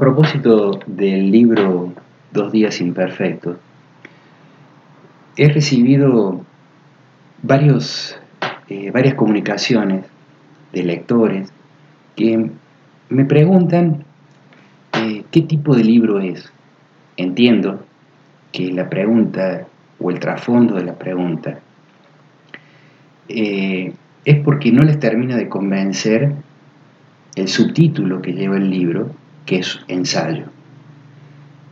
propósito del libro Dos días imperfectos, he recibido varios, eh, varias comunicaciones de lectores que me preguntan eh, qué tipo de libro es. Entiendo que la pregunta o el trasfondo de la pregunta eh, es porque no les termina de convencer el subtítulo que lleva el libro, que es ensayo.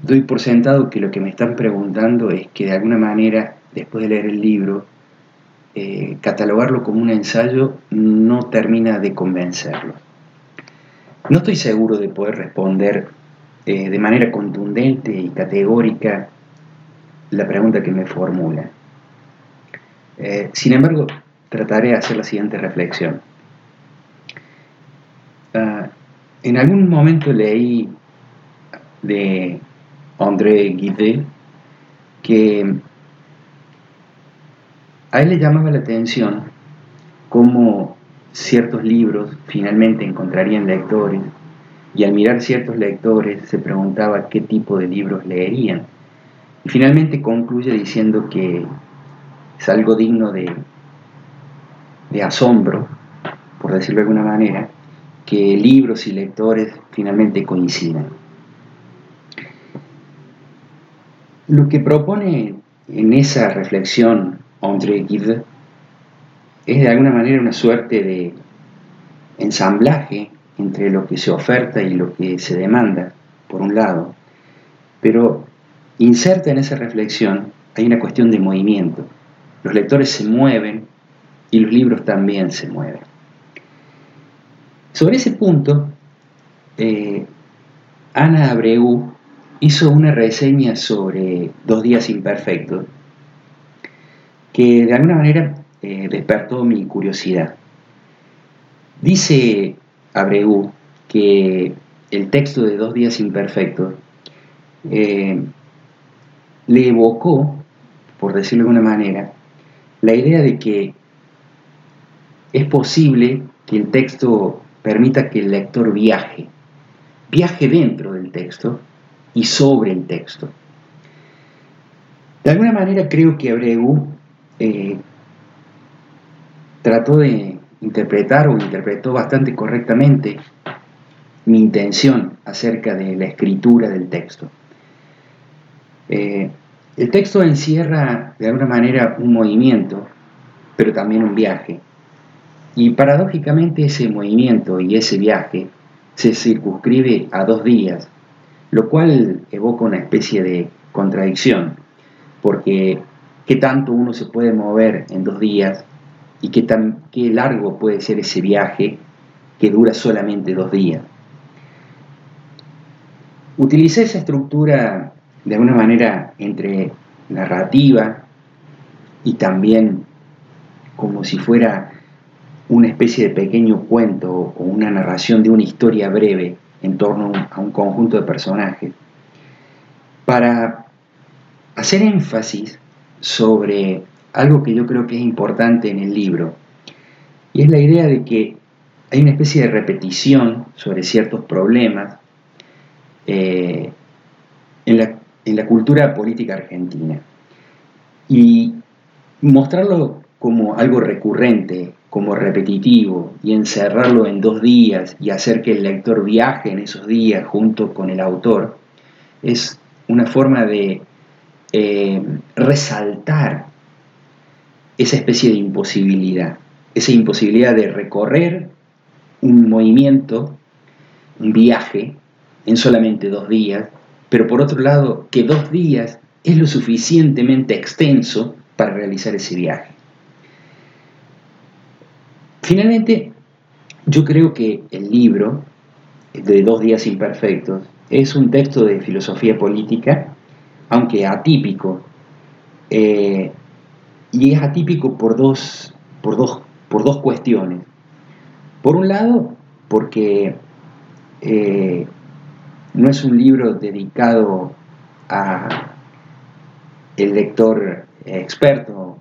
Doy por sentado que lo que me están preguntando es que de alguna manera, después de leer el libro, eh, catalogarlo como un ensayo no termina de convencerlo. No estoy seguro de poder responder eh, de manera contundente y categórica la pregunta que me formula. Eh, sin embargo, trataré de hacer la siguiente reflexión. Ah, en algún momento leí de André Guide que a él le llamaba la atención cómo ciertos libros finalmente encontrarían lectores y al mirar ciertos lectores se preguntaba qué tipo de libros leerían. Y finalmente concluye diciendo que es algo digno de, de asombro, por decirlo de alguna manera, que libros y lectores finalmente coincidan. Lo que propone en esa reflexión André Gide es de alguna manera una suerte de ensamblaje entre lo que se oferta y lo que se demanda, por un lado, pero inserta en esa reflexión hay una cuestión de movimiento. Los lectores se mueven y los libros también se mueven. Sobre ese punto, eh, Ana Abreu hizo una reseña sobre Dos días imperfectos que de alguna manera eh, despertó mi curiosidad. Dice Abreu que el texto de Dos días imperfectos eh, le evocó, por decirlo de alguna manera, la idea de que es posible que el texto permita que el lector viaje, viaje dentro del texto y sobre el texto. De alguna manera creo que Abreu eh, trató de interpretar o interpretó bastante correctamente mi intención acerca de la escritura del texto. Eh, el texto encierra de alguna manera un movimiento, pero también un viaje. Y paradójicamente ese movimiento y ese viaje se circunscribe a dos días, lo cual evoca una especie de contradicción, porque qué tanto uno se puede mover en dos días y qué, tan, qué largo puede ser ese viaje que dura solamente dos días. Utilicé esa estructura de alguna manera entre narrativa y también como si fuera una especie de pequeño cuento o una narración de una historia breve en torno a un conjunto de personajes, para hacer énfasis sobre algo que yo creo que es importante en el libro, y es la idea de que hay una especie de repetición sobre ciertos problemas eh, en, la, en la cultura política argentina. Y mostrarlo como algo recurrente, como repetitivo, y encerrarlo en dos días y hacer que el lector viaje en esos días junto con el autor, es una forma de eh, resaltar esa especie de imposibilidad, esa imposibilidad de recorrer un movimiento, un viaje, en solamente dos días, pero por otro lado, que dos días es lo suficientemente extenso para realizar ese viaje. Finalmente, yo creo que el libro de Dos días imperfectos es un texto de filosofía política, aunque atípico, eh, y es atípico por dos, por, dos, por dos cuestiones. Por un lado, porque eh, no es un libro dedicado a el lector experto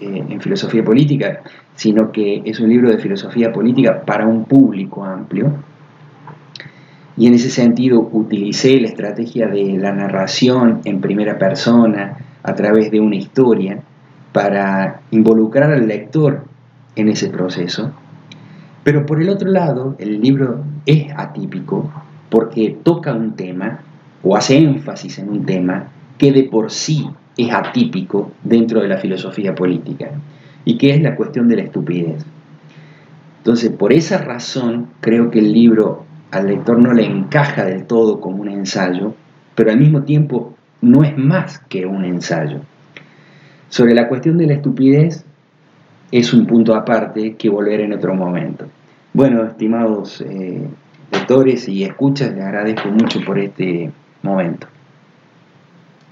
eh, en filosofía política, sino que es un libro de filosofía política para un público amplio. y en ese sentido utilicé la estrategia de la narración en primera persona a través de una historia para involucrar al lector en ese proceso. Pero por el otro lado, el libro es atípico porque toca un tema o hace énfasis en un tema que de por sí es atípico dentro de la filosofía política y que es la cuestión de la estupidez. Entonces, por esa razón, creo que el libro al lector no le encaja del todo como un ensayo, pero al mismo tiempo no es más que un ensayo. Sobre la cuestión de la estupidez, es un punto aparte que volver en otro momento. Bueno, estimados eh, lectores y escuchas, les agradezco mucho por este momento.